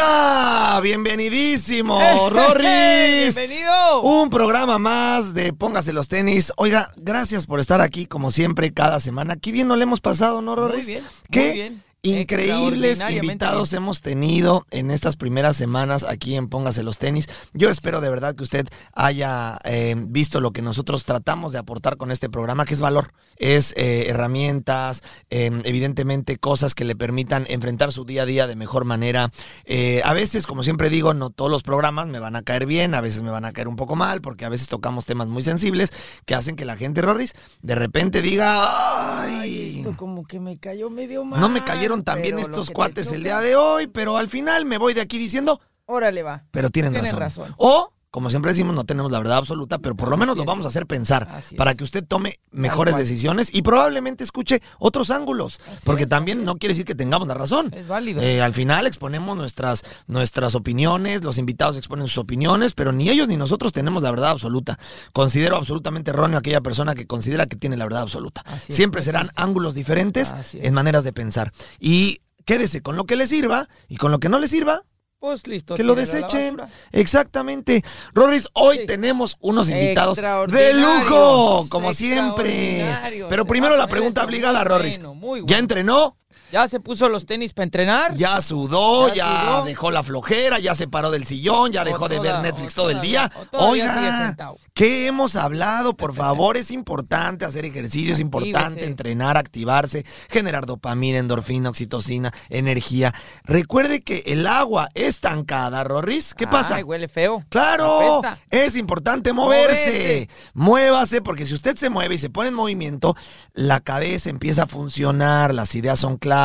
Oiga, bienvenidísimo, ¡Eh, Rorris. ¡Bienvenido! Un programa más de Póngase los tenis. Oiga, gracias por estar aquí como siempre cada semana. Qué bien nos le hemos pasado, ¿no, Rorris? Muy bien, Qué muy bien. Increíbles invitados hemos tenido en estas primeras semanas aquí en Póngase los tenis. Yo espero de verdad que usted haya eh, visto lo que nosotros tratamos de aportar con este programa, que es valor. Es eh, herramientas, eh, evidentemente cosas que le permitan enfrentar su día a día de mejor manera. Eh, a veces, como siempre digo, no todos los programas me van a caer bien, a veces me van a caer un poco mal, porque a veces tocamos temas muy sensibles que hacen que la gente, Rorris, de repente diga, Ay, esto como que me cayó medio mal. no me cayeron tan bien estos cuates el día de hoy, pero al final me voy de aquí diciendo, Órale, va. pero tienen razón. razón. O, como siempre decimos, no tenemos la verdad absoluta, pero por lo Así menos lo es. vamos a hacer pensar Así para es. que usted tome mejores decisiones y probablemente escuche otros ángulos, Así porque es, también no quiere decir que tengamos la razón. Es válido. Eh, al final exponemos nuestras, nuestras opiniones, los invitados exponen sus opiniones, pero ni ellos ni nosotros tenemos la verdad absoluta. Considero absolutamente erróneo a aquella persona que considera que tiene la verdad absoluta. Siempre serán ángulos diferentes en maneras de pensar. Y quédese con lo que le sirva y con lo que no le sirva, Pues listo. que lo desechen. Exactamente. Rorris, hoy Sí. tenemos unos invitados de lujo, como siempre. Pero primero la pregunta obligada, Rorris. bueno, ¿Ya entrenó? ¿Ya se puso los tenis para entrenar? Ya sudó, ya, Ya sudó. dejó la flojera, ya se paró del sillón, ya O dejó de toda- ver Netflix todo el día. Oiga. ¿qué hemos hablado? Por favor, es importante hacer ejercicio, es importante entrenar, activarse, generar dopamina, endorfina, oxitocina, energía. Recuerde que el agua estancada, Rorris, ¿qué pasa? Ay, huele feo. Claro, es importante moverse. Moverse. Muévase, porque si usted se mueve y se pone en movimiento, la cabeza empieza a funcionar, las ideas son claras.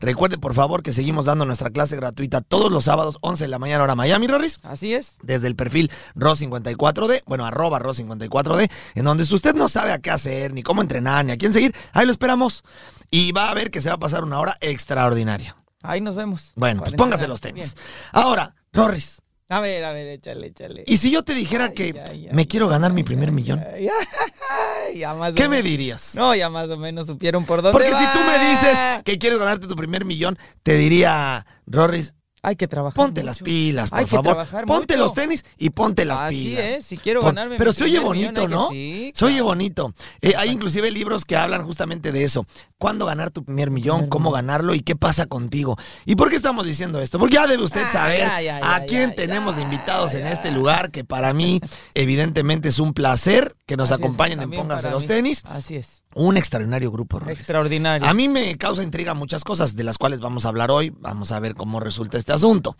Recuerde, por favor, que seguimos dando nuestra clase gratuita todos los sábados, 11 de la mañana, hora Miami, Rorris. Así es. Desde el perfil RO54D, bueno, arroba RO54D, en donde si usted no sabe a qué hacer, ni cómo entrenar, ni a quién seguir, ahí lo esperamos. Y va a ver que se va a pasar una hora extraordinaria. Ahí nos vemos. Bueno, pues póngase los tenis. Bien. Ahora, Rorris, A ver, a ver, échale, échale. ¿y si yo te dijera Ay, que me quiero ganar mi primer millón? más ¿Qué me dirías? No, ya más o menos supieron por dónde Porque si tú me dices que quieres ganarte tu primer millón, te diría, Rorris, Hay que trabajar ponte mucho. las pilas, por Hay que favor. trabajar Ponte mucho. los tenis y ponte las Así pilas. es, si quiero ganarme Pero mi se oye bonito, ¿no? sí, Se oye bonito. Eh, hay inclusive libros que hablan justamente de eso. ¿Cuándo ganar tu primer millón? Primer ¿Cómo millón. ganarlo? ¿Y qué pasa contigo? ¿Y por qué estamos diciendo esto? Porque ya debe usted Ah, saber ya, ya, a quién tenemos invitados en este lugar, que para mí evidentemente es un placer que nos Así es, acompañen en Póngase los mí. tenis. Así es. Un extraordinario grupo. Extraordinario. A mí me causa intriga muchas cosas de las cuales vamos a hablar hoy. Vamos a ver cómo resulta este asunto.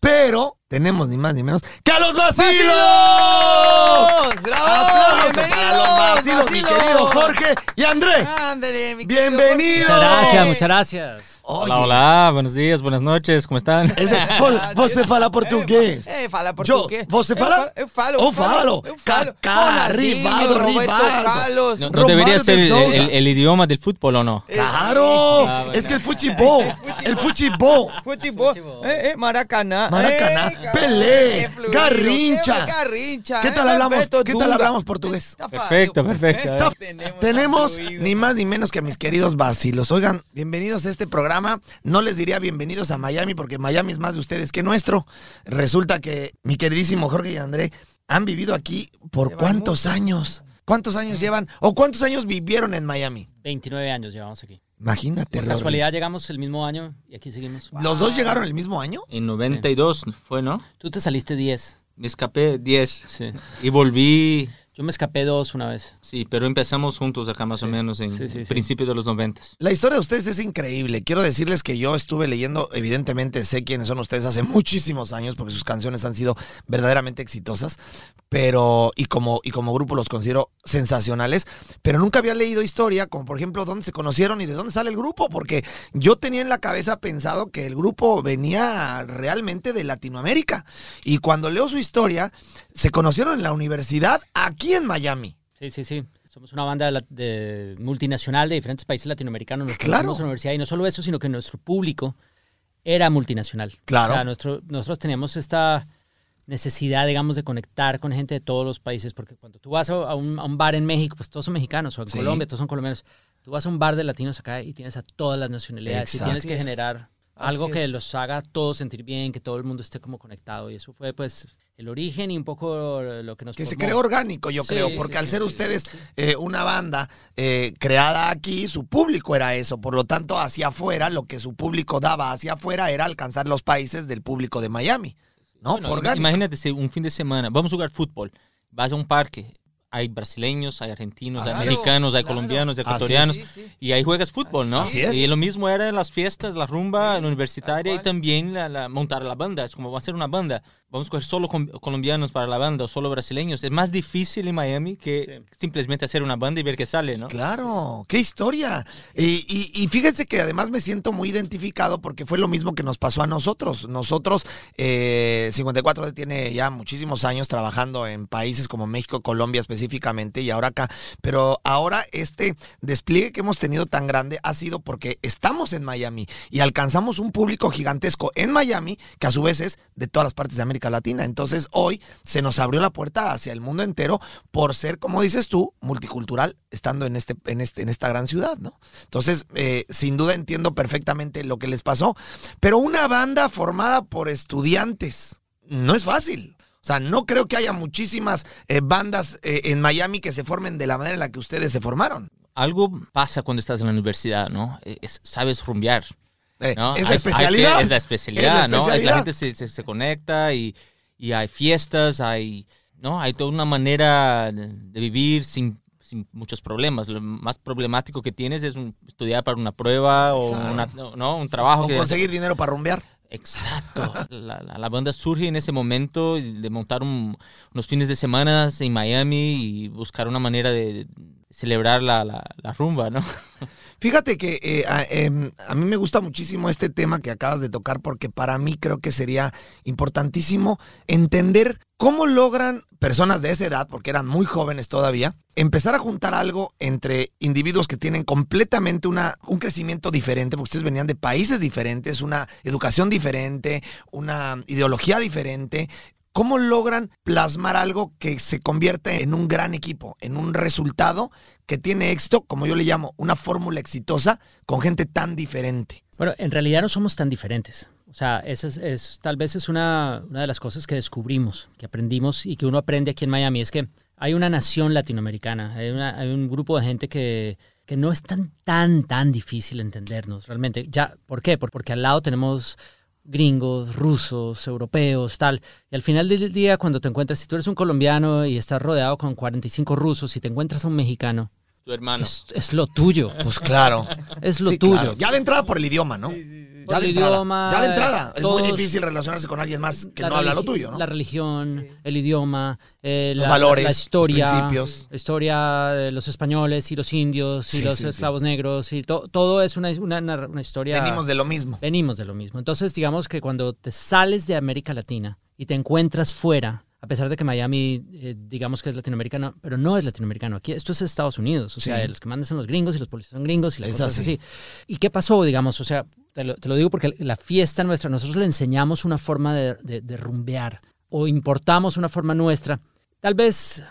Pero tenemos ni más ni menos que a los vacilos. ¡Vacilos! ¡Bravo! Aplausos para ¡Bienvenidos, los vacilos, mi querido Jorge y André. Ándale, mi querido Bienvenidos. Muchas gracias, muchas gracias. Oye. Hola, hola, buenos días, buenas noches, ¿cómo están? Ese, vos, você fala português. Eh, fala Yo, português. você fala? Eu falo, Eu eu falo. falo. Eu falo. Rivaldo, Rivaldo. ¿No, debería de ser el, Sousa. el- el idioma del fútbol o no? Claro, Ah, bueno. es que el fuchibol, el fuchibol. Futebol. Eh, eh, Maracaná. Maracaná, Eh, Pelé, Garrincha. qué Garrincha. ¿Qué eh, tal hablamos? ¿Qué tal hablamos portugués? Perfecto, perfecto. Tenemos, Tenemos, ni más ni menos que a mis queridos vacilos. Oigan, bienvenidos a este programa. No les diría bienvenidos a Miami porque Miami es más de ustedes que nuestro. Resulta que mi queridísimo Jorge y André han vivido aquí por cuántos mucho. años. ¿Cuántos años llevan o cuántos años vivieron en Miami? 29 años llevamos aquí. Imagínate, Por Rorris. casualidad llegamos el mismo año y aquí seguimos. ¿Los dos llegaron el mismo año? En 92 fue, ¿no? Tú te saliste 10. Me escapé 10 Sí. y volví, Yo me escapé dos una vez. sí, pero empezamos juntos acá más o menos en Sí, sí, sí. principio de los 90. La historia de ustedes es increíble. Quiero decirles que yo estuve leyendo, evidentemente sé quiénes son ustedes hace muchísimos años porque sus canciones han sido verdaderamente exitosas, pero y como y como grupo los considero sensacionales, pero nunca había leído historia como por ejemplo dónde se conocieron y de dónde sale el grupo, porque yo tenía en la cabeza pensado que el grupo venía realmente de Latinoamérica y cuando leo su historia se conocieron en la universidad aquí en Miami. Sí, sí, sí. Somos una banda de multinacional de diferentes países latinoamericanos. Nos Claro. en la universidad y no solo eso, sino que nuestro público era multinacional. Claro. O sea, nuestro, nosotros teníamos esta necesidad, digamos, de conectar con gente de todos los países, porque cuando tú vas a un, a un bar en México, pues todos son mexicanos, o en Sí. Colombia, todos son colombianos. Tú vas a un bar de latinos acá y tienes a todas las nacionalidades Exacto. y tienes que generar Así algo que los haga todos sentir bien, que todo el mundo esté como conectado. Y eso fue, pues, el origen y un poco lo que nos Que se creó orgánico, yo Sí, creo, porque sí, al ser sí, ustedes eh, una banda eh, creada aquí, su público era eso. Por lo tanto, hacia afuera, lo que su público daba hacia afuera era alcanzar los países del público de Miami. ¿No? Bueno, Fue im- orgánico. imagínate un fin de semana, vamos a jugar fútbol, vas a un parque, hay brasileños, hay argentinos, hay Claro, mexicanos, hay claro. colombianos, hay ecuatorianos, Sí, sí. y ahí juegas fútbol, ¿no? Así es. Y lo mismo era en las fiestas, la rumba, la universitaria y también la, la- montar la banda. Es como va a ser una banda. Vamos a coger solo colombianos para la banda o solo brasileños. Es más difícil en Miami que simplemente hacer una banda y ver qué sale, ¿no? Claro, qué historia. Y, y- y fíjense que además me siento muy identificado porque fue lo mismo que nos pasó a nosotros. Nosotros, eh, 54 tiene ya muchísimos años trabajando en países como México, Colombia específicamente y ahora acá. Pero ahora este despliegue que hemos tenido tan grande ha sido porque estamos en Miami y alcanzamos un público gigantesco en Miami que a su vez es de todas las partes de América Latina. Entonces hoy se nos abrió la puerta hacia el mundo entero por ser, como dices tú, multicultural estando en, este, en, este, en esta gran ciudad, ¿no? Entonces, eh, sin duda entiendo perfectamente lo que les pasó, pero una banda formada por estudiantes no es fácil. O sea, no creo que haya muchísimas eh, bandas eh, en Miami que se formen de la manera en la que ustedes se formaron. Algo pasa cuando estás en la universidad, ¿no? Es- sabes rumbear. Eh, ¿no? Es la Hay- especialidad. es la especialidad, Es la ¿no? Es la gente se, se, se conecta y, y hay fiestas, hay, ¿no? Hay toda una manera de vivir sin, sin muchos problemas. Lo más problemático que tienes es un- estudiar para una prueba o una- no, un trabajo O que... conseguir dinero para rumbear. Exacto. La, la- la banda surge en ese momento de montar un- unos fines de semana en Miami y buscar una manera de celebrar la, la, la rumba, ¿no? Fíjate que eh, a, em, a mí me gusta muchísimo este tema que acabas de tocar porque para mí creo que sería importantísimo entender cómo logran personas de esa edad, porque eran muy jóvenes todavía, empezar a juntar algo entre individuos que tienen completamente una, un crecimiento diferente, porque ustedes venían de países diferentes, una educación diferente, una ideología diferente, ¿Cómo logran plasmar algo que se convierte en un gran equipo, en un resultado que tiene éxito, como yo le llamo, una fórmula exitosa con gente tan diferente? Bueno, en realidad no somos tan diferentes. O sea, esa es, tal vez es una, una de las cosas que descubrimos, que aprendimos y que uno aprende aquí en Miami, es que hay una nación latinoamericana, hay, una- hay un grupo de gente que, que no es tan, tan, tan difícil entendernos realmente. ¿Por qué? Por- Porque al lado tenemos gringos, rusos, europeos, tal. Y al final del día, cuando te encuentras, si tú eres un colombiano y estás rodeado con 45 rusos y te encuentras a un mexicano, Tu hermano. es, es lo tuyo, Pues claro. es lo Sí, tuyo. claro. Ya de entrada por el idioma, ¿no? Por Ya de entrada. idioma, ya de entrada. Es todos- muy difícil relacionarse con alguien más que no habla lo tuyo, ¿no? La religión, el idioma, eh, Los la, valores, la historia, los principios. la historia de los españoles y los indios y Sí, los sí, sí. esclavos negros y to- todo es una, una- una historia. Venimos de lo mismo. venimos de lo mismo. Entonces, digamos que cuando te sales de América Latina y te encuentras fuera, a pesar de que Miami, eh, digamos que es latinoamericano, pero no es latinoamericano. Aquí esto es Estados Unidos. O sea, Sí. los que mandan son los gringos y los policías son gringos y las Es cosas así. así. ¿Y qué pasó, digamos? O sea, te lo, te lo digo porque la fiesta nuestra, nosotros le enseñamos una forma de, de- de rumbear o importamos una forma nuestra. Tal vez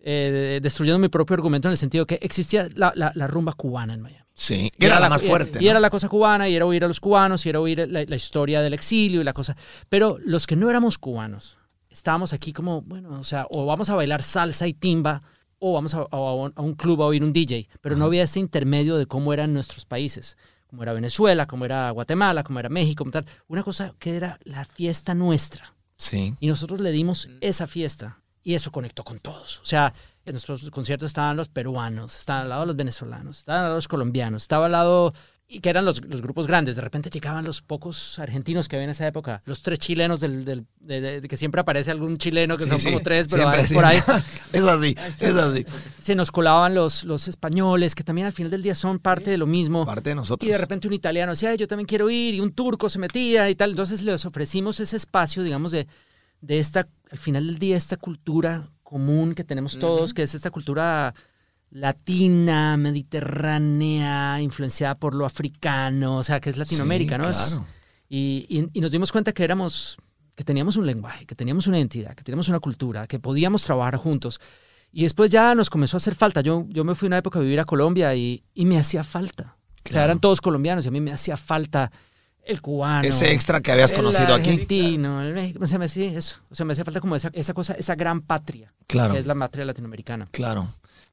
eh, destruyendo mi propio argumento en el sentido que existía la, la- la rumba cubana en Miami. Sí. Y era la más fuerte. Y, ¿no? era la cosa cubana, y era oír a los cubanos, y era oír la, la historia del exilio y la cosa. Pero los que no éramos cubanos, estábamos aquí como, bueno, o sea, o vamos a bailar salsa y timba, o vamos a, a un- a un club a oír un DJ, pero no había ese intermedio de cómo eran nuestros países, como era Venezuela, como era Guatemala, como era México, como tal. Una cosa que era la fiesta nuestra. Sí. Y nosotros le dimos esa fiesta y eso conectó con todos. O sea, en nuestros conciertos estaban los peruanos, estaban al lado los venezolanos, estaban al lado los colombianos, estaba al lado, y que eran los, los grupos grandes. De repente llegaban los pocos argentinos que había en esa época, los tres chilenos del, del- de- de- de que siempre aparece algún chileno, que Sí, son sí. como tres, pero Siempre, hay por ahí. es así, es así. Se nos colaban los, los españoles, que también al final del día son parte de lo mismo. Parte de nosotros. Y de repente un italiano decía, "Ay, yo también quiero ir, y un turco se metía y tal. Entonces les ofrecimos ese espacio, digamos, de, de esta, al final del día, esta cultura común que tenemos todos, que es esta cultura latina, mediterránea, influenciada por lo africano, o sea, que es Latinoamérica, Sí, ¿no? Es- claro. y, y- y nos dimos cuenta que éramos, que teníamos un lenguaje, que teníamos una identidad, que teníamos una cultura, que podíamos trabajar juntos. Y después ya nos comenzó a hacer falta. Yo, yo me fui una época a vivir a Colombia y, y me hacía falta. O sea, eran todos colombianos y a mí me hacía falta el cubano. Ese extra que habías el conocido aquí. argentino, el México. O sea, me hacía eso. O sea, me hacía falta como esa, esa cosa, esa gran patria, Claro. que es la patria latinoamericana. Claro.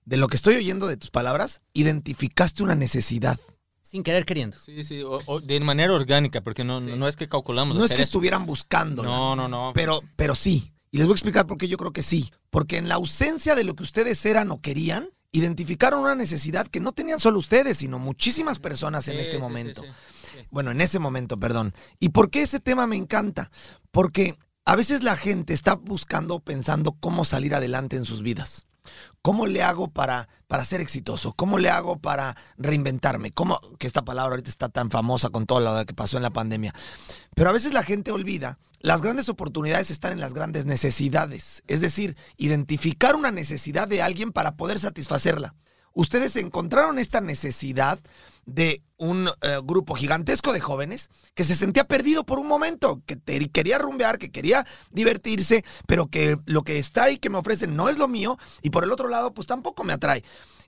De lo que estoy oyendo de tus palabras, identificaste una necesidad. Sin querer queriendo. Sí, sí, o- o de manera orgánica, porque no, no- no es que calculamos. No es que eso. estuvieran buscando. No, no, no. Pero, pero sí. Y les voy a explicar por qué yo creo que sí. Porque en la ausencia de lo que ustedes eran o querían, identificaron una necesidad que no tenían solo ustedes, sino muchísimas personas en Sí, este sí, sí, momento. sí, sí. Bueno, en ese momento, perdón. ¿Y por qué ese tema me encanta? Porque a veces la gente está buscando, pensando cómo salir adelante en sus vidas. ¿Cómo le hago para, para ser exitoso? ¿Cómo le hago para reinventarme? ¿Cómo, que esta palabra ahorita está tan famosa con todo lo que pasó en la pandemia. Pero a veces la gente olvida, las grandes oportunidades están en las grandes necesidades. Es decir, identificar una necesidad de alguien para poder satisfacerla. Ustedes encontraron esta necesidad de un eh, grupo gigantesco de jóvenes que se sentía perdido por un momento, que quería rumbear, que quería divertirse, pero que lo que está ahí que me ofrecen no es lo mío y por el otro lado pues tampoco me atrae.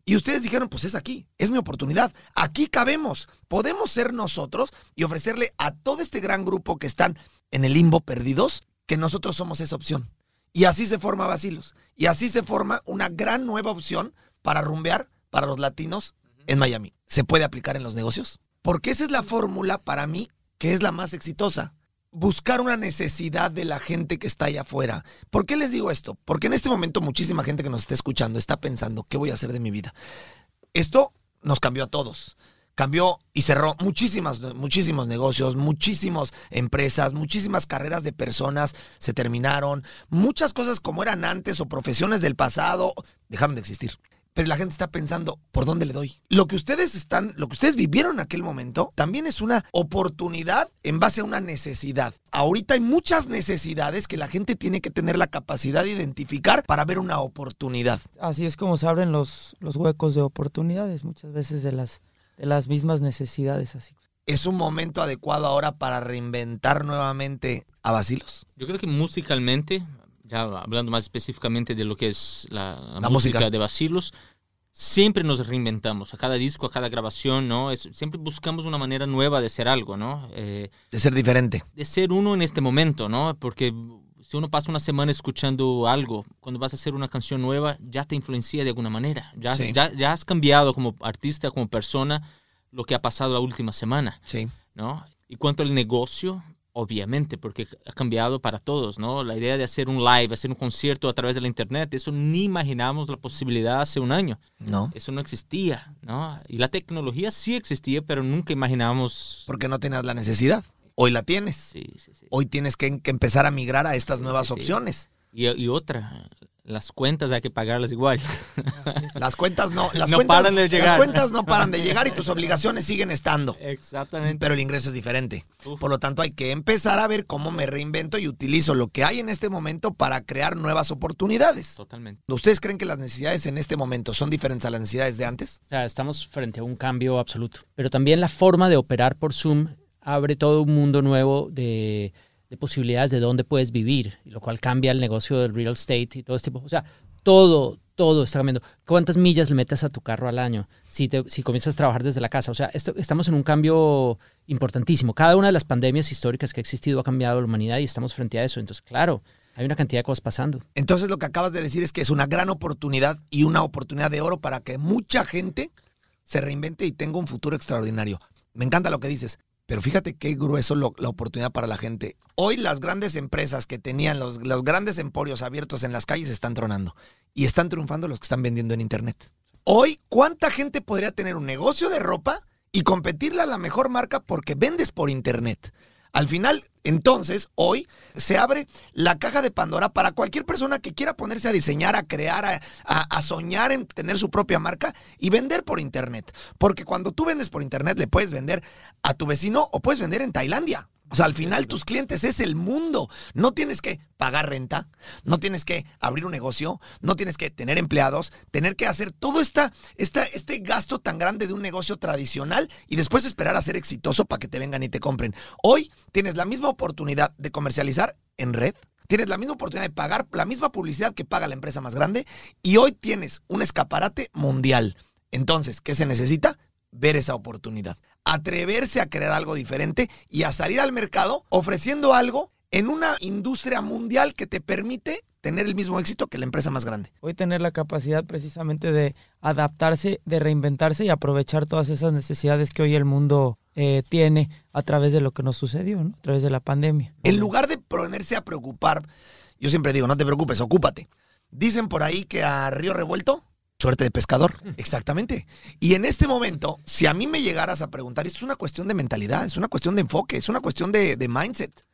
Y ustedes dijeron, pues es aquí, es mi oportunidad, aquí cabemos, podemos ser nosotros y ofrecerle a todo este gran grupo que están en el limbo perdidos, que nosotros somos esa opción. Y así se forma Basilos. Y así se forma una gran nueva opción para rumbear para los latinos en Miami. ¿Se puede aplicar en los negocios? Porque esa es la fórmula para mí que es la más exitosa. Buscar una necesidad de la gente que está allá afuera. ¿Por qué les digo esto? Porque en este momento muchísima gente que nos está escuchando está pensando, ¿qué voy a hacer de mi vida? Esto nos cambió a todos. Cambió y cerró muchísimas, muchísimos negocios, muchísimas empresas, muchísimas carreras de personas se terminaron. Muchas cosas como eran antes o profesiones del pasado dejaron de existir. Pero la gente está pensando, ¿por dónde le doy? Lo que ustedes están, lo que ustedes vivieron en aquel momento, también es una oportunidad en base a una necesidad. Ahorita hay muchas necesidades que la gente tiene que tener la capacidad de identificar para ver una oportunidad. Así es como se abren los, los huecos de oportunidades, muchas veces de las, de las mismas necesidades. Así. ¿Es un momento adecuado ahora para reinventar nuevamente a Basilos? Yo creo que musicalmente, ya hablando más específicamente de lo que es la, la La música, música. de Basilos, siempre nos reinventamos. A cada disco, a cada grabación, ¿no? Es, siempre buscamos una manera nueva de hacer algo, ¿no? Eh, De ser diferente. de ser uno en este momento, ¿no? Porque si uno pasa una semana escuchando algo, cuando vas a hacer una canción nueva, ya te influencia de alguna manera. Ya, Sí. ya, ya has cambiado como artista, como persona, lo que ha pasado la última semana, Sí. ¿no? Y cuanto al negocio, obviamente, porque ha cambiado para todos, ¿no? La idea de hacer un live, hacer un concierto a través de la internet, eso ni imaginamos la posibilidad hace un año. ¿No? Eso no existía, ¿no? Y la tecnología sí existía, pero nunca imaginábamos... Porque no tenías la necesidad. Hoy la tienes. Sí, sí, sí. Hoy tienes que, que empezar a migrar a estas nuevas opciones. Y, y otra, las cuentas hay que pagarlas igual. Las cuentas no, las No cuentas, paran de llegar. Las cuentas no paran de llegar y tus obligaciones siguen estando. Exactamente. Pero el ingreso es diferente. Uf. Por lo tanto, hay que empezar a ver cómo me reinvento y utilizo lo que hay en este momento para crear nuevas oportunidades. Totalmente. ¿Ustedes creen que las necesidades en este momento son diferentes a las necesidades de antes? O sea, estamos frente a un cambio absoluto. Pero también la forma de operar por Zoom abre todo un mundo nuevo de, de posibilidades de dónde puedes vivir, lo cual cambia el negocio del real estate y todo este tipo. O sea, todo, todo está cambiando. ¿Cuántas millas le metes a tu carro al año si, te- si comienzas a trabajar desde la casa? O sea, esto, estamos en un cambio importantísimo. Cada una de las pandemias históricas que ha existido ha cambiado la humanidad y estamos frente a eso. Entonces, claro, Hay una cantidad de cosas pasando. Entonces lo que acabas de decir es que es una gran oportunidad y una oportunidad de oro para que mucha gente se reinvente y tenga un futuro extraordinario. Me encanta lo que dices. Pero fíjate qué grueso la oportunidad para la gente. Hoy las grandes empresas que tenían los, los grandes emporios abiertos en las calles están tronando. Y están triunfando los que están vendiendo en Internet. Hoy, ¿cuánta gente podría tener un negocio de ropa y competirle a la mejor marca porque vendes por Internet? Al final, entonces, hoy se abre la caja de Pandora para cualquier persona que quiera ponerse a diseñar, a crear, a, a- soñar en tener su propia marca y vender por Internet. Porque cuando tú vendes por Internet, le puedes vender a tu vecino o puedes vender en Tailandia. O sea, al final tus clientes es el mundo. No tienes que pagar renta, no tienes que abrir un negocio, no tienes que tener empleados, tener que hacer todo esta, esta, este gasto tan grande de un negocio tradicional y después esperar a ser exitoso para que te vengan y te compren. Hoy tienes la misma oportunidad de comercializar en red. Tienes la misma oportunidad de pagar la misma publicidad que paga la empresa más grande y hoy tienes un escaparate mundial. Entonces, ¿qué se necesita? Ver esa oportunidad, atreverse a crear algo diferente y a salir al mercado ofreciendo algo en una industria mundial que te permite tener el mismo éxito que la empresa más grande. Hoy tener la capacidad precisamente de adaptarse, de reinventarse y aprovechar todas esas necesidades que hoy el mundo eh, tiene a través de lo que nos sucedió, ¿no? a través de la pandemia. En lugar de ponerse a preocupar, yo siempre digo, no te preocupes, ocúpate. Dicen por ahí que a Río Revuelto, suerte de pescador. Exactamente. Y en este momento, si a mí me llegaras a preguntar, es una cuestión de mentalidad, es una cuestión de enfoque, es una cuestión de, de mindset.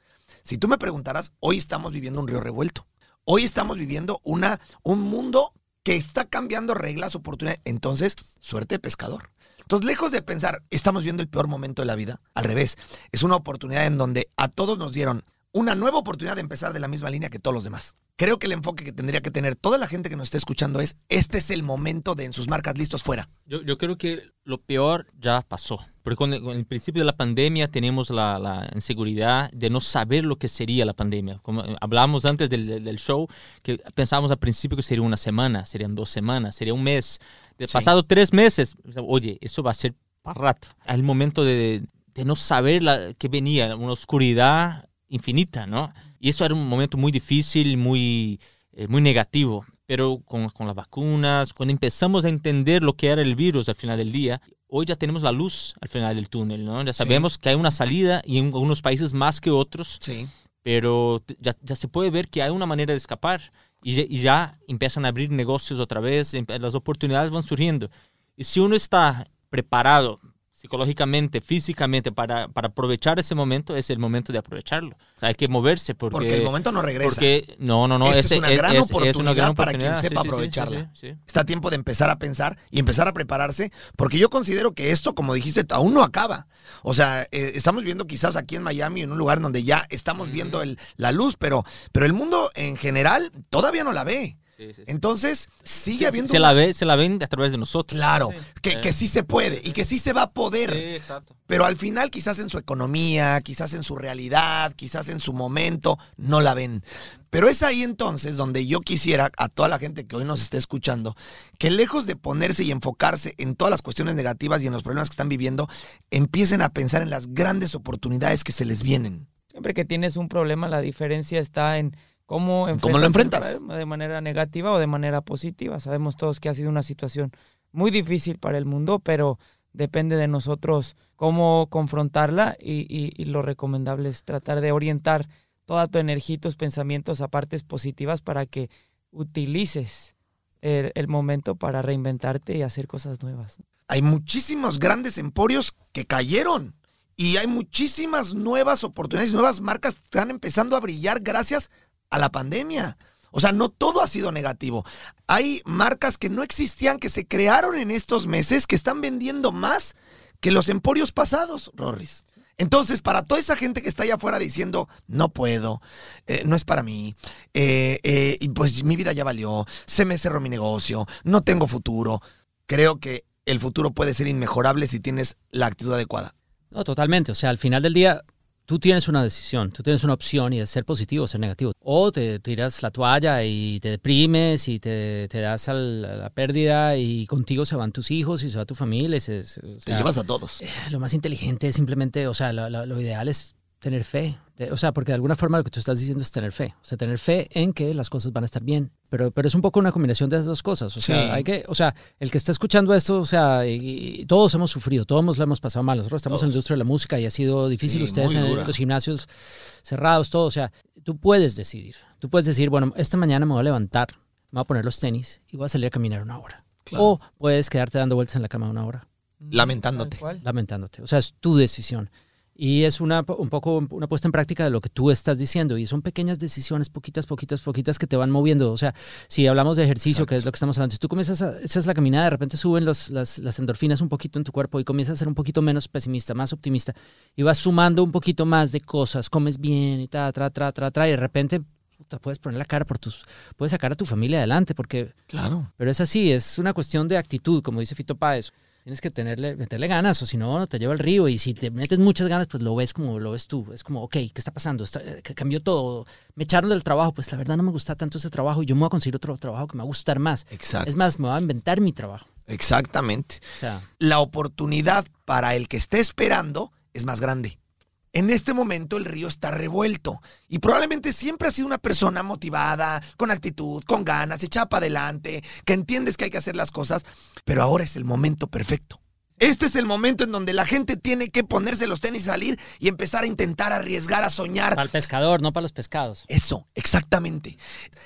Si tú me preguntaras, hoy estamos viviendo un río revuelto. Hoy estamos viviendo una, un mundo que está cambiando reglas, oportunidades. Entonces, suerte de pescador. Entonces, lejos de pensar, estamos viendo el peor momento de la vida, al revés, es una oportunidad en donde a todos nos dieron una nueva oportunidad de empezar de la misma línea que todos los demás. Creo que el enfoque que tendría que tener toda la gente que nos esté escuchando es, este es el momento de en sus marcas listos fuera. Yo, yo creo que lo peor ya pasó. Porque con el, con el principio de la pandemia tenemos la, la inseguridad de no saber lo que sería la pandemia. Como eh, hablábamos antes del, show, que pensábamos al principio que sería una semana, serían dos semanas, sería un mes. De Sí. pasado tres meses, oye, eso va a ser para rato. El momento de, de no saber la, que venía, una oscuridad infinita, ¿no? Y eso era un momento muy difícil, muy, eh, muy negativo. Pero con, con las vacunas, cuando empezamos a entender lo que era el virus al final del día, hoy ya tenemos la luz al final del túnel, ¿no? Ya sabemos que hay una salida y en algunos países más que otros, Sí. pero ya, ya se puede ver que hay una manera de escapar y, ya- y ya empiezan a abrir negocios otra vez, las oportunidades van surgiendo. Y si uno está preparado psicológicamente, físicamente para, para aprovechar ese momento, es el momento de aprovecharlo. O sea, hay que moverse porque... Porque el momento no regresa. porque- no, no, no. Esta es una gran es oportunidad una gran para quien sepa Sí, aprovecharla. sí, sí. Está a tiempo de empezar a pensar y empezar a prepararse, porque yo considero que esto, como dijiste, aún no acaba. O sea, eh, estamos viendo quizás aquí en Miami, en un lugar donde ya estamos viendo el- la luz, pero, pero el mundo en general todavía no la ve. Sí, sí, sí. Entonces, sigue habiendo... se, una- la ve, se la ven a través de nosotros. Claro, Sí. que, Sí. que sí se puede y que sí se va a poder. Sí, exacto. Pero al final, quizás en su economía, quizás en su realidad, quizás en su momento, no la ven. Pero es ahí entonces donde yo quisiera a toda la gente que hoy nos esté escuchando, que lejos de ponerse y enfocarse en todas las cuestiones negativas y en los problemas que están viviendo, empiecen a pensar en las grandes oportunidades que se les vienen. Siempre que tienes un problema, la diferencia está en cómo, ¿Cómo lo enfrentas? de manera negativa o de manera positiva. Sabemos todos que ha sido una situación muy difícil para el mundo, pero depende de nosotros cómo confrontarla y, y- y lo recomendable es tratar de orientar toda tu energía y tus pensamientos a partes positivas para que utilices el, el momento para reinventarte y hacer cosas nuevas. Hay muchísimos grandes emporios que cayeron y hay muchísimas nuevas oportunidades, nuevas marcas que están empezando a brillar gracias a la pandemia. O sea, no todo ha sido negativo. Hay marcas que no existían, que se crearon en estos meses, que están vendiendo más que los emporios pasados, Rorris. Entonces, para toda esa gente que está allá afuera diciendo, no puedo, eh, no es para mí, eh, eh, pues mi vida ya valió, se me cerró mi negocio, no tengo futuro, creo que el futuro puede ser inmejorable si tienes la actitud adecuada. No, totalmente. O sea, al final del día, tú tienes una decisión, tú tienes una opción y es ser positivo o ser negativo. O te tiras la toalla y te deprimes y te, te das al- a la pérdida y contigo se van tus hijos y se va tu familia. se- o Te sea, llevas a todos. Lo más inteligente es simplemente, o sea, lo, lo- lo ideal es tener fe. O sea, porque de alguna forma lo que tú estás diciendo es tener fe. O sea, tener fe en que las cosas van a estar bien. Pero, pero es un poco una combinación de esas dos cosas. O sea, Sí. hay que, o sea, el que está escuchando esto, o sea, y- y todos hemos sufrido, todos lo hemos pasado mal. Nosotros estamos en la industria de la música y ha sido difícil. Sí, Ustedes en los gimnasios cerrados, todo. O sea, tú puedes decidir. Tú puedes decir, bueno, esta mañana me voy a levantar, me voy a poner los tenis y voy a salir a caminar una hora. Claro. O puedes quedarte dando vueltas en la cama una hora Lamentándote. Lamentándote. O sea, es tu decisión. Y es una, un poco una puesta en práctica de lo que tú estás diciendo. Y son pequeñas decisiones, poquitas, poquitas, poquitas, que te van moviendo. O sea, si hablamos de ejercicio, que es lo que estamos hablando, si tú comienzas a echas la caminada, de repente suben los, las, las endorfinas un poquito en tu cuerpo y comienzas a ser un poquito menos pesimista, más optimista. Y vas sumando un poquito más de cosas, comes bien y ta, tra, tra, tra, tra. Y de repente puta, puedes poner la cara por tus. Puedes sacar a tu familia adelante, porque Claro. pero es así, es una cuestión de actitud, como dice Fito Páez. Tienes que tenerle, meterle ganas, o si no, no te lleva al río. Y si te metes muchas ganas, pues lo ves como lo ves tú. Es como, ok, ¿qué está pasando? Está- eh, cambió todo. Me echaron del trabajo, pues la verdad no me gusta tanto ese trabajo y yo me voy a conseguir otro trabajo que me va a gustar más. Exacto. Es más, me voy a inventar mi trabajo. Exactamente. O sea, La oportunidad para el que esté esperando es más grande. En este momento el río está revuelto y probablemente siempre has sido una persona motivada, con actitud, con ganas, echada para adelante, que entiendes que hay que hacer las cosas, pero ahora es el momento perfecto. Este es el momento en donde la gente tiene que ponerse los tenis, salir y empezar a intentar arriesgar, a soñar, para el pescador, no para los pescados. eso, exactamente.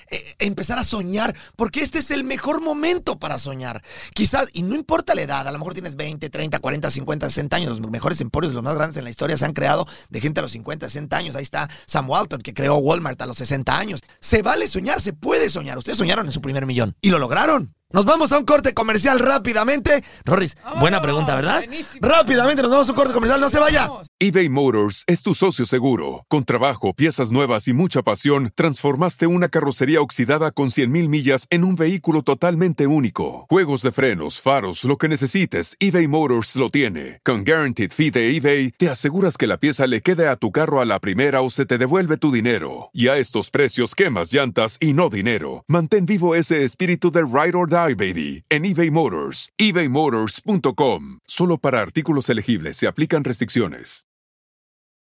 Eh, empezar a soñar, porque este es el mejor momento para soñar. Quizás, y no importa la edad, a lo mejor tienes 20, 30, 40, 50, 60 años. Los mejores emporios, los más grandes en la historia, se han creado de gente a los 50, 60 años. Ahí está Sam Walton, que creó Walmart a los 60 años. Se vale soñar, se puede soñar. Ustedes soñaron en su primer millón y lo lograron. Nos vamos a un corte comercial rápidamente. Rorris, buena pregunta, ¿verdad? buenísimo. Rápidamente nos vamos a un corte comercial, no se vaya. eBay Motors es tu socio seguro. Con trabajo, piezas nuevas y mucha pasión, transformaste una carrocería oxidada con 100.000 millas en un vehículo totalmente único. Juegos de frenos, faros, lo que necesites, eBay Motors lo tiene. Con Guaranteed Fee de eBay, te aseguras que la pieza le quede a tu carro a la primera o se te devuelve tu dinero. Y a estos precios, quemas llantas y no dinero. Mantén vivo ese espíritu de Ride or Die, baby, en eBay Motors. ebaymotors.com. Solo para artículos elegibles se aplican restricciones.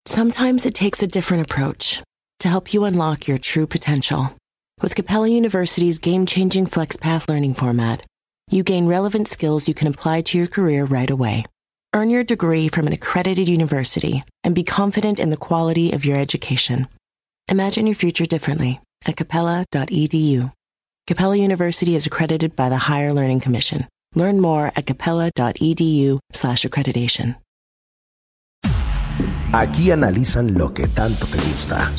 Sometimes it takes a different approach to help you unlock your true potential. With Capella University's game changing FlexPath learning format, you gain relevant skills you can apply to your career right away. Earn your degree from an accredited university and be confident in the quality of your education. Imagine your future differently at capella.edu. Capella University is accredited by the Higher Learning Commission. Learn more at capella.edu/slash accreditation. Aquí analizan lo que tanto te gusta.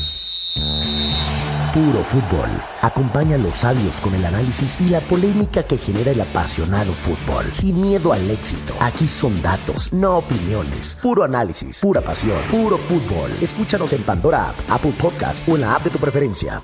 Puro fútbol. Acompaña a los sabios con el análisis y la polémica que genera el apasionado fútbol. Sin miedo al éxito. Aquí son datos, no opiniones. Puro análisis, pura pasión, puro fútbol. Escúchanos en Pandora App, Apple Podcast o en la app de tu preferencia.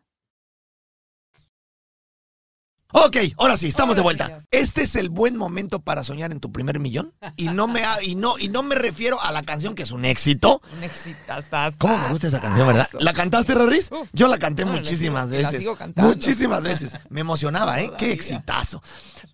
Ok, ahora sí, estamos de vuelta. Este es el buen momento para soñar en tu primer millón. Y no me ha- y no, y no me refiero a la canción que es un éxito. Un exitazazo. ¿Cómo me gusta esa canción, verdad? ¿La cantaste, Rorris? Uf. Yo la canté No, la muchísimas sigo- la veces. sigo cantando. Muchísimas veces. Me emocionaba, ¿eh? Qué Todavía. exitazo.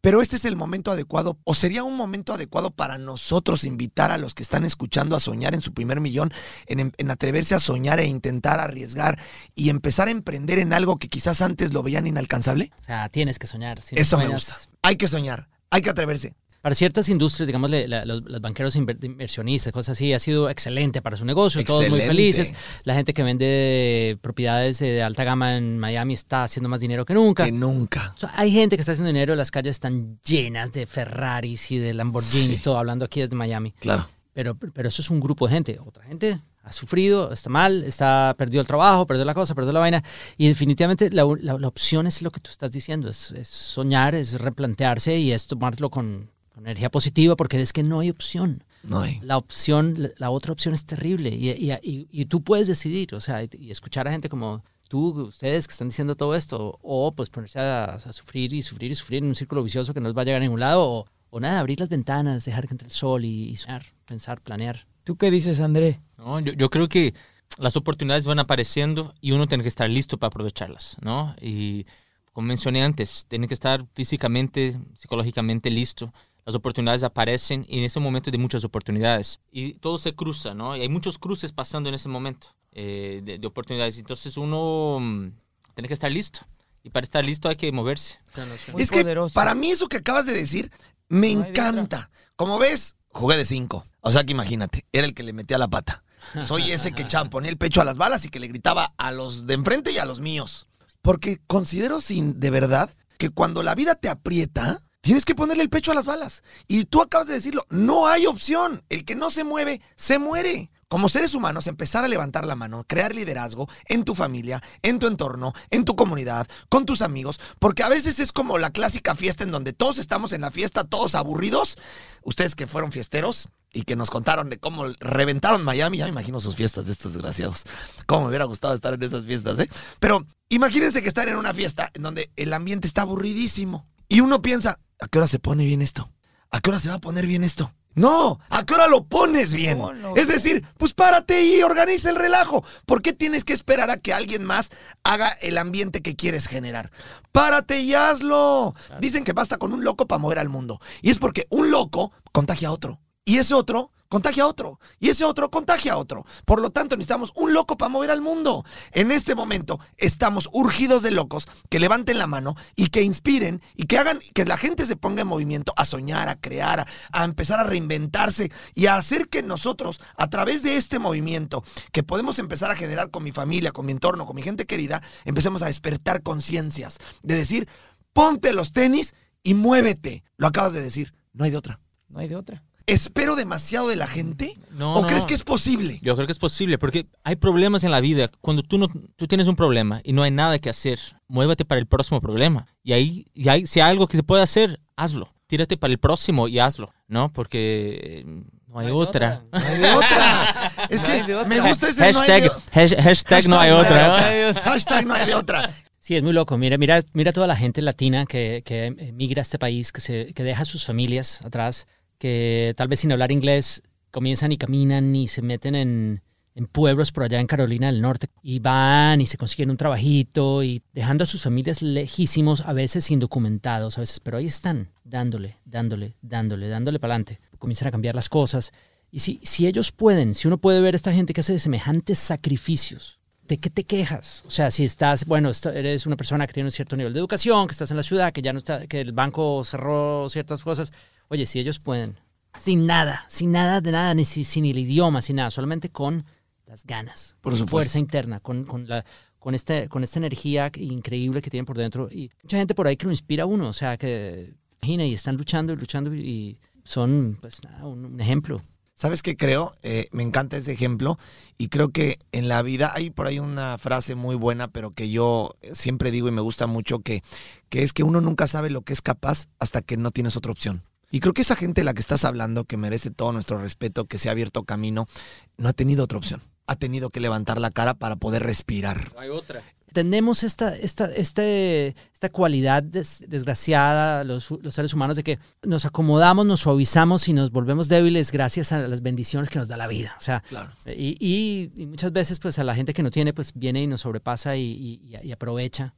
Pero este es el momento adecuado, o sería un momento adecuado para nosotros invitar a los que están escuchando a soñar en su primer millón, en, en atreverse a soñar e intentar arriesgar y empezar a emprender en algo que quizás antes lo veían inalcanzable. O sea, tienes que soñar. Si no Eso me gusta. Hay que soñar, hay que atreverse. Para ciertas industrias, digamos, la- los, los banqueros inver- inversionistas, cosas así, ha sido excelente para su negocio, todos muy felices. La gente que vende propiedades eh, de alta gama en Miami está haciendo más dinero que nunca. Que nunca. O sea, hay gente que está haciendo dinero, las calles están llenas de Ferraris y de Lamborghinis, Sí. todo hablando aquí desde Miami. Claro. Pero, pero eso es un grupo de gente. Otra gente ha sufrido, está mal, está perdió el trabajo, perdió la cosa, perdió la vaina. Y definitivamente la, la- la opción es lo que tú estás diciendo, es, es soñar, es replantearse y es tomarlo con, con energía positiva porque es que no hay opción. No hay. La opción, la, la otra opción es terrible y, y- y- y tú puedes decidir, o sea, y, escuchar a gente como tú, ustedes que están diciendo todo esto, o pues ponerse a, a sufrir y sufrir y sufrir en un círculo vicioso que no les va a llegar a ningún lado, o, o nada, abrir las ventanas, dejar que entre el sol y, y soñar, pensar, planear. ¿Tú qué dices, André? ¿no? Yo, yo creo que las oportunidades van apareciendo y uno tiene que estar listo para aprovecharlas, ¿no? Y como mencioné antes, tiene que estar físicamente, psicológicamente listo. Las oportunidades aparecen y en ese momento de muchas oportunidades. Y todo se cruza, ¿no? Y hay muchos cruces pasando en ese momento eh, de, de oportunidades. Entonces uno mm, tiene que estar listo. Y para estar listo hay que moverse. Muy es que poderoso. para mí eso que acabas de decir me No encanta. Como ves, jugué de cinco. O sea que imagínate, era el que le metía la pata. Soy ese que ponía el pecho a las balas y que le gritaba a los de enfrente y a los míos. Porque considero sin de verdad que cuando la vida te aprieta, tienes que ponerle el pecho a las balas. Y tú acabas de decirlo, no hay opción. El que no se mueve, se muere. Como seres humanos, empezar a levantar la mano, crear liderazgo en tu familia, en tu entorno, en tu comunidad, con tus amigos, porque a veces es como la clásica fiesta en donde todos estamos en la fiesta, todos aburridos. Ustedes que fueron fiesteros y que nos contaron de cómo reventaron Miami, ya me imagino sus fiestas de estos desgraciados. Cómo me hubiera gustado estar en esas fiestas, ¿eh? Pero imagínense que están en una fiesta en donde el ambiente está aburridísimo y uno piensa, ¿a qué hora se pone bien esto? ¿A qué hora se va a poner bien esto? No, ¿a qué hora lo pones bien? Es decir, pues párate y organiza el relajo. ¿Por qué tienes que esperar a que alguien más haga el ambiente que quieres generar? Párate y hazlo. Dicen que basta con un loco para mover al mundo. Y es porque un loco contagia a otro. Y ese otro contagia a otro. Y ese otro contagia a otro. Por lo tanto, necesitamos un loco para mover al mundo. En este momento estamos urgidos de locos que levanten la mano y que inspiren y que hagan que la gente se ponga en movimiento a soñar, a crear, a, a empezar a reinventarse y a hacer que nosotros, a través de este movimiento que podemos empezar a generar con mi familia, con mi entorno, con mi gente querida, empecemos a despertar conciencias. De decir, ponte los tenis y muévete. Lo acabas de decir, no hay de otra. No hay de otra. ¿Espero demasiado de la gente? No, ¿O no. crees que es posible? Yo creo que es posible, porque hay problemas en la vida. Cuando tú, no, tú tienes un problema y no hay nada que hacer, muévete para el próximo problema. Y ahí, y hay, si hay algo que se puede hacer, hazlo. Tírate para el próximo y hazlo, ¿no? Porque no hay, hay otra. No hay otra. Es No hay que otra. me gusta ese no hay hashtag, de- hash- hashtag no hay otra. Hashtag no hay de otra. Sí, es muy loco. Mira, mira, mira toda la gente latina que, que emigra a este país, que, se, que deja sus familias atrás, que tal vez sin hablar inglés comienzan y caminan y se meten en, en pueblos por allá en Carolina del Norte y van y se consiguen un trabajito y dejando a sus familias lejísimos, a veces indocumentados, a veces, pero ahí están, dándole, dándole, dándole, dándole para adelante. Comienzan a cambiar las cosas. Y si, si ellos pueden, si uno puede ver a esta gente que hace semejantes sacrificios, ¿de qué te quejas? O sea, si estás, bueno, eres una persona que tiene un cierto nivel de educación, que estás en la ciudad, que ya no está, que el banco cerró ciertas cosas. Oye, si ellos pueden, sin nada, sin nada de nada, ni si- sin el idioma, sin nada, solamente con las ganas, Por con fuerza interna, con, con la con este con esta energía increíble que tienen por dentro y mucha gente por ahí que lo inspira a uno, o sea, que imagina y están luchando y luchando y, y son pues nada, un, un ejemplo. ¿Sabes qué creo? Eh, me encanta ese ejemplo y creo que en la vida hay por ahí una frase muy buena, pero que yo siempre digo y me gusta mucho, que, que es que uno nunca sabe lo que es capaz hasta que no tienes otra opción. Y creo que esa gente de la que estás hablando, que merece todo nuestro respeto, que se ha abierto camino, no ha tenido otra opción. Ha tenido que levantar la cara para poder respirar. No hay otra. Tenemos esta, esta, este, esta cualidad des- desgraciada, los, los seres humanos, de que nos acomodamos, nos suavizamos y nos volvemos débiles gracias a las bendiciones que nos da la vida. O sea, Claro. y, y- y muchas veces pues a la gente que no tiene, pues viene y nos sobrepasa y, y- y aprovecha.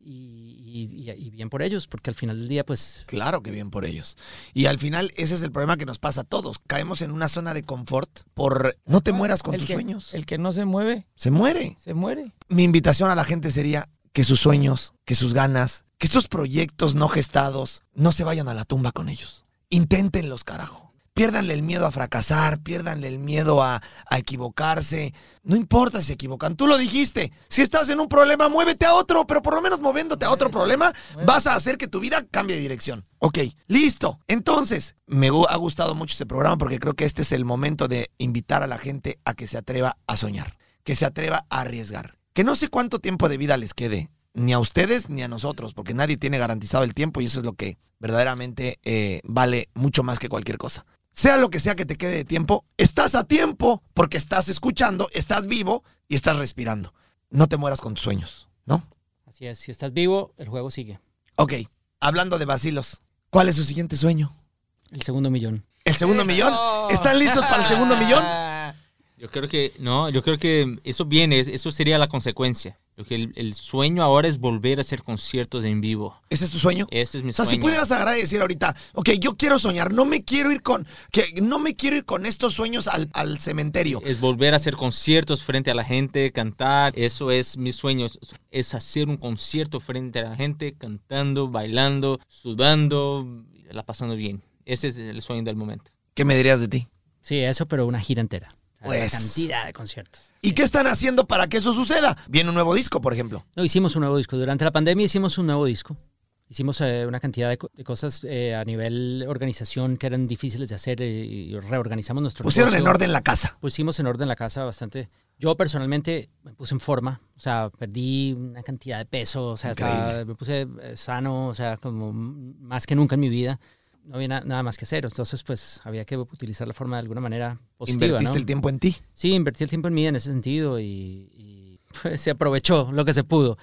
Y, y- y bien por ellos, porque al final del día, pues Claro que bien por ellos. Y al final ese es el problema que nos pasa a todos. Caemos en una zona de confort por no te mueras con El tus que- sueños. El que no se mueve, Se muere. se muere. Mi invitación a la gente sería que sus sueños, que sus ganas, que estos proyectos no gestados no se vayan a la tumba con ellos. Inténtenlos, carajo. Piérdanle el miedo a fracasar, piérdanle el miedo a, a equivocarse. No importa si equivocan, tú lo dijiste. Si estás en un problema, muévete a otro, pero por lo menos moviéndote a otro problema, vas a hacer que tu vida cambie de dirección. Ok, listo. Entonces, me ha gustado mucho este programa porque creo que este es el momento de invitar a la gente a que se atreva a soñar, que se atreva a arriesgar. Que no sé cuánto tiempo de vida les quede, ni a ustedes ni a nosotros, porque nadie tiene garantizado el tiempo y eso es lo que verdaderamente eh, vale mucho más que cualquier cosa. Sea lo que sea que te quede de tiempo, estás a tiempo porque estás escuchando, estás vivo y estás respirando. No te mueras con tus sueños, ¿no? así es. Si estás vivo, el juego sigue. Ok, hablando de vacilos, ¿cuál es su siguiente sueño? El segundo millón. ¿El segundo millón? ¿Están listos para el segundo millón? Yo creo que, no, yo creo que eso viene, eso sería la consecuencia. Lo que el, el sueño ahora es volver a hacer conciertos en vivo. ¿Ese es tu sueño? Este es mi O sea, sueño. si pudieras agarrar y decir ahorita, ok, yo quiero soñar, no me quiero ir con, que no me quiero ir con estos sueños al, al cementerio. Es volver a hacer conciertos frente a la gente, cantar. Eso es mi sueño. Es- Es hacer un concierto frente a la gente, cantando, bailando, sudando, la pasando bien. Ese es el sueño del momento. ¿Qué me dirías de ti? Sí, eso, pero una gira entera. Pues- cantidad de conciertos. ¿Y qué están haciendo para que eso suceda? Viene un nuevo disco, por ejemplo. No, hicimos un nuevo disco. Durante la pandemia hicimos un nuevo disco. Hicimos eh, una cantidad de, co- de cosas eh, a nivel organización que eran difíciles de hacer eh, y reorganizamos nuestro Pusieron en orden la casa. Pusimos en orden la casa bastante. Yo personalmente me puse en forma, o sea, perdí una cantidad de peso, o sea, estaba- me puse sano, o sea, como más que nunca en mi vida. No había na- nada más que hacer, entonces pues había que utilizar la forma de alguna manera positiva, Invertiste ¿no? el tiempo en ti. Sí, invertí el tiempo en mí en ese sentido y, y, pues, se aprovechó lo que se pudo.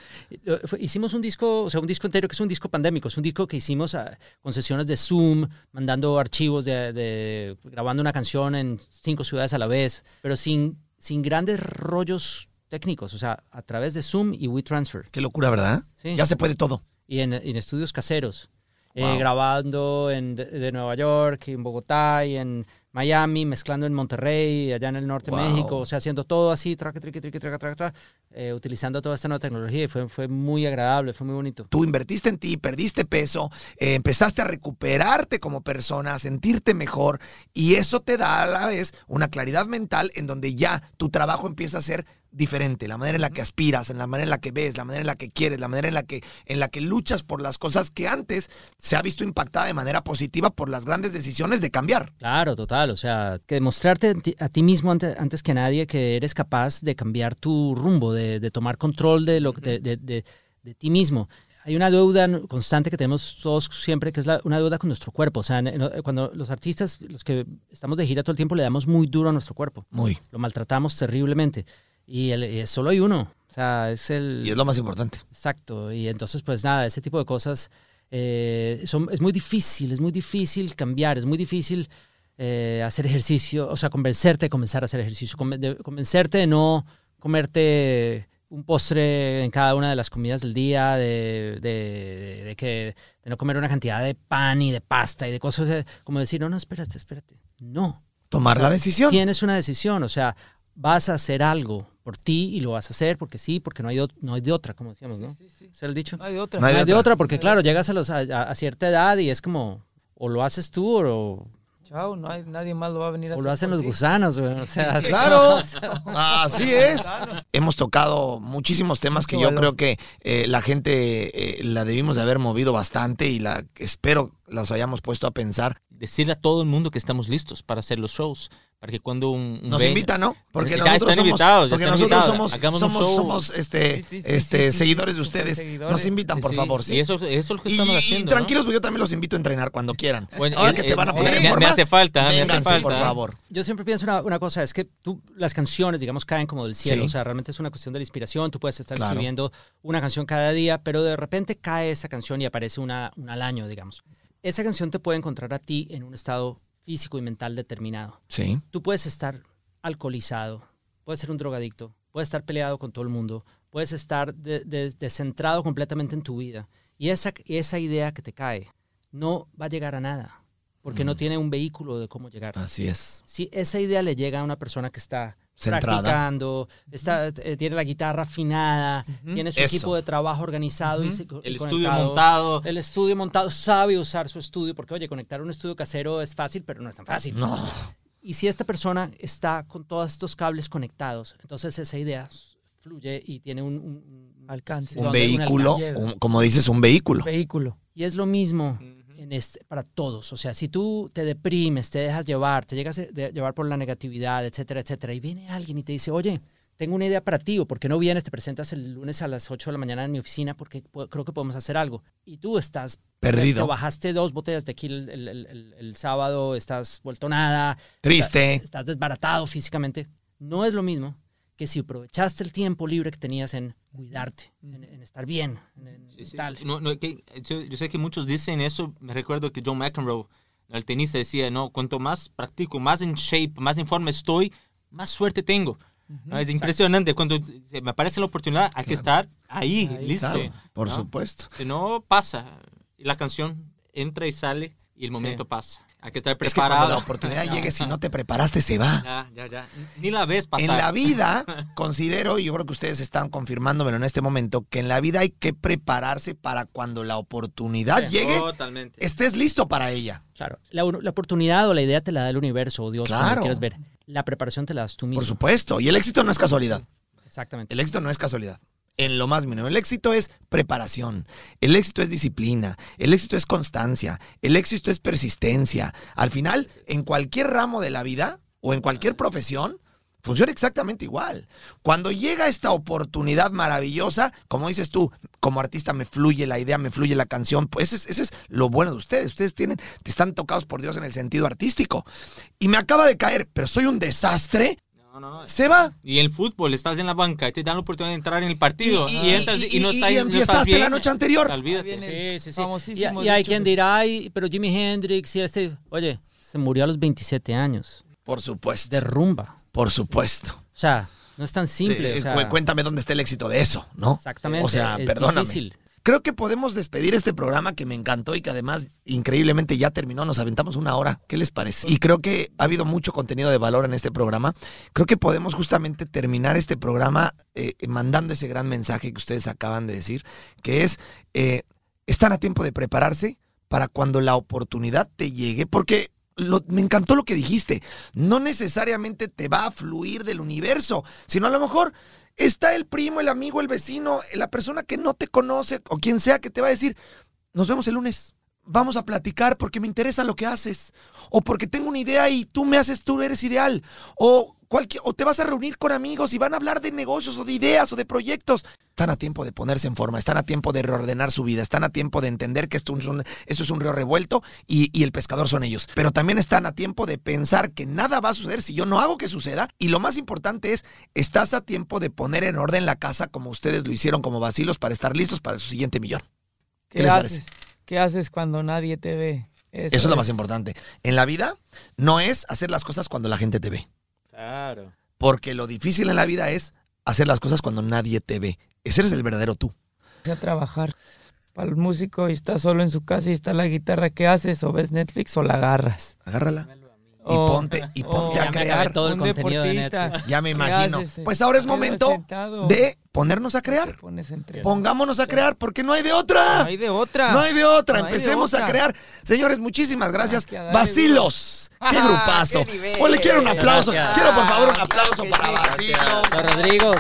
Hicimos un disco, o sea, un disco entero que es un disco pandémico, es un disco que hicimos con sesiones de Zoom, mandando archivos de, de- grabando una canción en cinco ciudades a la vez, pero sin, sin grandes rollos técnicos, o sea, a través de Zoom y WeTransfer. Qué locura, ¿verdad? Sí. Ya se puede todo. Y en, en estudios caseros. Eh, grabando en, de, de Nueva York, en Bogotá y en Miami, mezclando en Monterrey, allá en el norte Wow. de México, o sea, haciendo todo así, traca, triqui, triqui, traca, traca, traca, eh, utilizando toda esta nueva tecnología y fue, fue muy agradable, fue muy bonito. Tú invertiste en ti, perdiste peso, eh, empezaste a recuperarte como persona, a sentirte mejor y eso te da a la vez una claridad mental en donde ya tu trabajo empieza a ser diferente, la manera en la que aspiras, en la manera en la que ves, la manera en la que quieres, la manera en la que en la que luchas por las cosas que antes se ha visto impactada de manera positiva por las grandes decisiones de cambiar. Claro, total, o sea, que demostrarte a ti- mismo antes, antes que nadie que eres capaz de cambiar tu rumbo, de, de tomar control de, lo, de, de- ti mismo. Hay una deuda constante que tenemos todos siempre, que es la- una deuda con nuestro cuerpo. O sea, cuando los artistas, los que estamos de gira todo el tiempo, le damos muy duro a nuestro cuerpo. Muy. Lo maltratamos terriblemente. Y, el- y solo hay uno. O sea, es el... Y es lo más importante. Exacto. Y entonces, pues nada, ese tipo de cosas eh, son, es muy difícil, es muy difícil cambiar, es muy difícil eh, hacer ejercicio, o sea, convencerte de comenzar a hacer ejercicio, conven- de- convencerte de no comerte un postre en cada una de las comidas del día, de, de- de que, de no comer una cantidad de pan y de pasta y de cosas, eh, como decir, no, no, espérate, espérate. No. Tomar la decisión. Tienes una decisión, o sea, vas a hacer algo por ti y lo vas a hacer porque sí, porque no hay, no hay de otra, como decíamos, ¿no? Sí, sí. ¿Es el dicho? No hay de otra. No hay No de hay de otra. otra, porque claro, llegas a, los, a, a- a cierta edad y es como, o lo haces tú o, Chao, no hay, nadie más lo va a venir a o hacer lo hacen los ti. gusanos, güey. O sea, Claro, así es. Hemos tocado muchísimos temas que yo valor. creo que eh, la gente eh, la debimos de haber movido bastante y la espero los hayamos puesto a pensar. Decirle a todo el mundo que estamos listos para hacer los shows. Para que cuando un, un Nos ve- invitan, ¿no? Porque Ya nosotros están somos, invitados, porque están nosotros invitados. somos, somos, este, Sí, sí, sí, este, sí, sí, sí, seguidores de ustedes. seguidores. Nos invitan, por Sí, favor, sí. Y eso, eso es lo que Y- estamos y haciendo. ¿no? tranquilos, pues yo también los invito a entrenar cuando quieran. Bueno, Ahora eh, que te eh, van a poner me- en me forma, hace falta, me hace falta. por favor. Yo siempre pienso una, una cosa, es que tú, las canciones, digamos, caen como del cielo. Sí. O sea, realmente es una cuestión de la inspiración. Tú puedes estar Claro. escribiendo una canción cada día, pero de repente cae esa canción y aparece una, una al año, digamos. Esa canción te puede encontrar a ti en un estado físico y mental determinado. Sí. Tú puedes estar alcoholizado, puedes ser un drogadicto, puedes estar peleado con todo el mundo, puedes estar de- de- descentrado completamente en tu vida. Y esa, esa idea que te cae no va a llegar a nada, porque Mm. no tiene un vehículo de cómo llegar. Así es. Si esa idea le llega a una persona que está Centrada. practicando, está, eh, tiene la guitarra afinada, tiene su Eso. equipo de trabajo organizado y se- y El estudio conectado, montado. El estudio montado, sabe usar su estudio, porque oye, conectar un estudio casero es fácil, pero no es tan fácil. No. Y si esta persona está con todos estos cables conectados, entonces esa idea fluye y tiene un, un- un- Alcance. Un vehículo, alcance. un- como dices, un vehículo. Vehículo. Y es lo mismo en este, para todos. O sea, si tú te deprimes, te dejas llevar, te llegas a llevar por la negatividad, etcétera, etcétera, y viene alguien y te dice, oye, tengo una idea para ti, o por qué no vienes, te presentas el lunes a las 8 de la mañana en mi oficina porque po- creo que podemos hacer algo. Y tú estás Perdido. Te bajaste dos botellas de aquí el, el- el- el- el sábado, estás vuelto nada, Triste. estás desbaratado físicamente. No es lo mismo que si aprovechaste el tiempo libre que tenías en cuidarte, en, en estar bien, en, en Sí, sí. tal. No, no, que- yo, yo sé que muchos dicen eso. Me recuerdo que John McEnroe, el tenista, decía, no, cuanto más practico, más en shape, más en forma estoy, más suerte tengo. ¿no? Es impresionante. Cuando se me aparece la oportunidad, hay que estar ahí, Ahí, listo. Claro, por ¿no? supuesto. Si no, pasa. La canción entra y sale y el momento pasa. Hay que estar Es que cuando preparado. la oportunidad llegue, si no te preparaste, se va. Ya, ya, ya. Ni la ves pasar. En la vida, considero, y yo creo que ustedes están confirmándomelo en este momento, que en la vida hay que prepararse para cuando la oportunidad llegue, Totalmente. estés listo para ella. Claro, la, la oportunidad o la idea te la da el universo o Dios, como Claro. lo quieras ver. La preparación te la das tú mismo. Por supuesto. Y el éxito no es casualidad. Exactamente. El éxito no es casualidad. En lo más mínimo. El éxito es preparación. El éxito es disciplina. El éxito es constancia. El éxito es persistencia. Al final, en cualquier ramo de la vida o en cualquier profesión, funciona exactamente igual. Cuando llega esta oportunidad maravillosa, como dices tú, como artista me fluye la idea, me fluye la canción, pues ese es, ese es lo bueno de ustedes. Ustedes tienen, están tocados por Dios en el sentido artístico. Y me acaba de caer, pero soy un desastre. No, no. Se va. Y en el fútbol estás en la banca y te dan la oportunidad de entrar en el partido. Y, entras y, no y- estás y no enfiestaste estás bien, la noche anterior. Olvídate. Sí, sí, sí. Y, y hay dicho quien dirá, ay, pero Jimi Hendrix y este, oye, se murió a los 27 años Por supuesto. de rumba. Por supuesto. O sea, no es tan simple. Eh, o sea, cu- cuéntame dónde está el éxito de eso, ¿no? Exactamente. O sea, es perdóname. difícil. Creo que podemos despedir este programa que me encantó y que además increíblemente ya terminó. Nos aventamos una hora. ¿Qué les parece? Y creo que ha habido mucho contenido de valor en este programa. Creo que podemos justamente terminar este programa eh, mandando ese gran mensaje que ustedes acaban de decir, que es, eh, a tiempo de prepararse para cuando la oportunidad te llegue, porque lo- me encantó lo que dijiste. No necesariamente te va a fluir del universo, sino a lo mejor está el primo, el amigo, el vecino, la persona que no te conoce o quien sea que te va a decir, nos vemos el lunes. Vamos a platicar porque me interesa lo que haces. O porque tengo una idea y tú me haces, tú eres ideal. O, cualquier, o te vas a reunir con amigos y van a hablar de negocios o de ideas o de proyectos. Están a tiempo de ponerse en forma, están a tiempo de reordenar su vida, están a tiempo de entender que esto es un, esto es un río revuelto y, y el pescador son ellos. Pero también están a tiempo de pensar que nada va a suceder si yo no hago que suceda. Y lo más importante es, estás a tiempo de poner en orden la casa como ustedes lo hicieron como vacilos para estar listos para su siguiente millón. ¿Qué, ¿Qué les haces? ¿Qué haces cuando nadie te ve? Eso es lo más importante. En la vida no es hacer las cosas cuando la gente te ve. Claro. Porque lo difícil en la vida es hacer las cosas cuando nadie te ve. Ese eres el verdadero tú. A trabajar. Para el músico y está solo en su casa y está la guitarra, ¿qué haces? ¿O ves Netflix o la agarras? Agárrala y ponte, y ponte a crear. todo el un contenido de deportista. Ya me ¿Qué imagino. haces? Pues ahora es momento sentado. de ponernos a crear. Pongámonos a crear porque no hay de otra. No hay de otra. No hay de otra. No hay de Empecemos a crear. Señores, muchísimas gracias. Vacilos. ¡Qué Ah, grupazo! O le quiero un aplauso. Gracias. Quiero, por favor, un aplauso claro para sí, Vacilos. Los Rodrigos.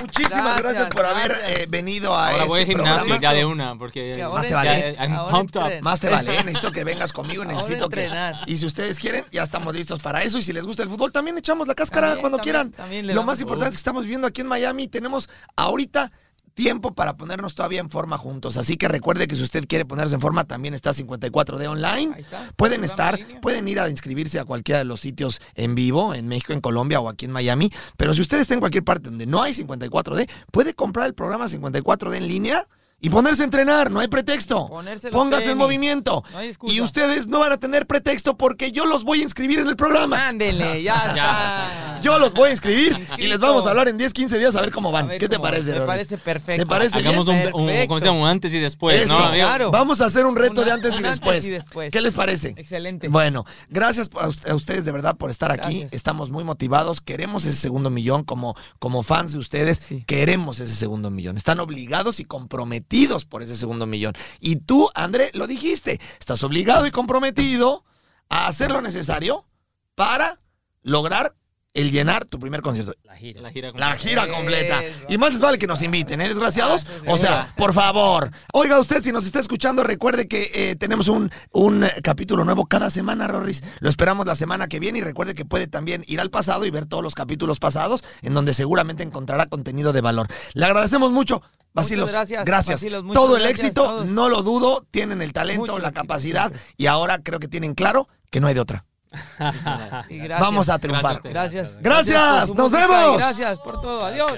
Muchísimas gracias, Gracias, por haber gracias. eh, venido a Ahora este voy al gimnasio programa. ya de una, porque ahora te vale. I'm ahora pumped up. Más te vale, ¿eh? necesito que vengas conmigo, necesito que... Y si ustedes quieren, ya estamos listos para eso. Y si les gusta el fútbol, también echamos la cáscara También, cuando también, quieran. también le Lo más importante es que estamos viviendo aquí en Miami y tenemos ahorita tiempo para ponernos todavía en forma juntos. Así que recuerde que si usted quiere ponerse en forma, también está 54D online. Ahí está. Pueden estar, pueden ir a inscribirse a cualquiera de los sitios en vivo, en México, en Colombia o aquí en Miami. Pero si usted está en cualquier parte donde no hay 54D, puede comprar el programa 54D en línea y ponerse a entrenar. No hay pretexto. Ponerse Póngase en movimiento. No hay excusa. y ustedes no van a tener pretexto porque yo los voy a inscribir en el programa. Ándele, ya está. Yo los voy a inscribir y les vamos a hablar en 10, 15 días a ver cómo van. Ver ¿Qué te parece, Me parece perfecto. ¿Te parece bien? Hagamos un, un, Perfecto. ¿cómo se llama? Un antes y después, Eso, claro. Vamos a hacer un reto Una- de antes y antes después. y después. ¿Qué les parece? Excelente. Bueno, gracias a ust- a ustedes de verdad por estar aquí. Gracias. Estamos muy motivados. Queremos ese segundo millón como, como fans de ustedes. Sí. Queremos ese segundo millón. Están obligados y comprometidos por ese segundo millón. Y tú, André, lo dijiste. Estás obligado y comprometido a hacer lo necesario para lograr el llenar tu primer concierto. La gira. La gira La completa. gira completa. Y más les vale que nos inviten, ¿eh, desgraciados? Sí. O sea, por favor. Oiga, usted, si nos está escuchando, recuerde que eh, tenemos un, un capítulo nuevo cada semana, Rorris. Lo esperamos la semana que viene y recuerde que puede también ir al pasado y ver todos los capítulos pasados, en donde seguramente encontrará contenido de valor. Le agradecemos mucho. Vacilos, Muchas gracias, Vacilos, muchas Todo el gracias éxito, no lo dudo, tienen el talento, Mucho la éxito, capacidad siempre. y ahora creo que tienen claro que no hay de otra. Y gracias. Vamos a Gracias triunfar. Gracias. Gracias, nos vemos. Gracias por todo. Adiós.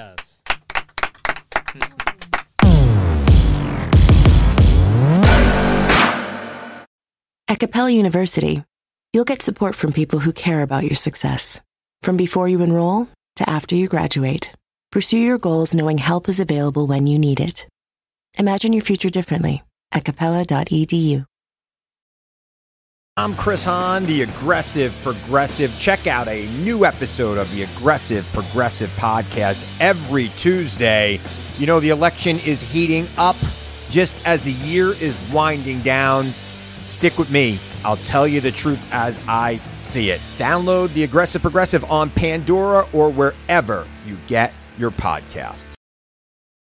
At Capella University, you'll get support from people who care about your success. From before you enroll to after you graduate, pursue your goals knowing help is available when you need it. Imagine your future differently at capella.edu. I'm Chris Hahn, the Aggressive Progressive. Check out a new episode of the Aggressive Progressive podcast every Tuesday. You know, the election is heating up just as the year is winding down. Stick with me. I'll tell you the truth as I see it. Download the Aggressive Progressive on Pandora or wherever you get your podcasts.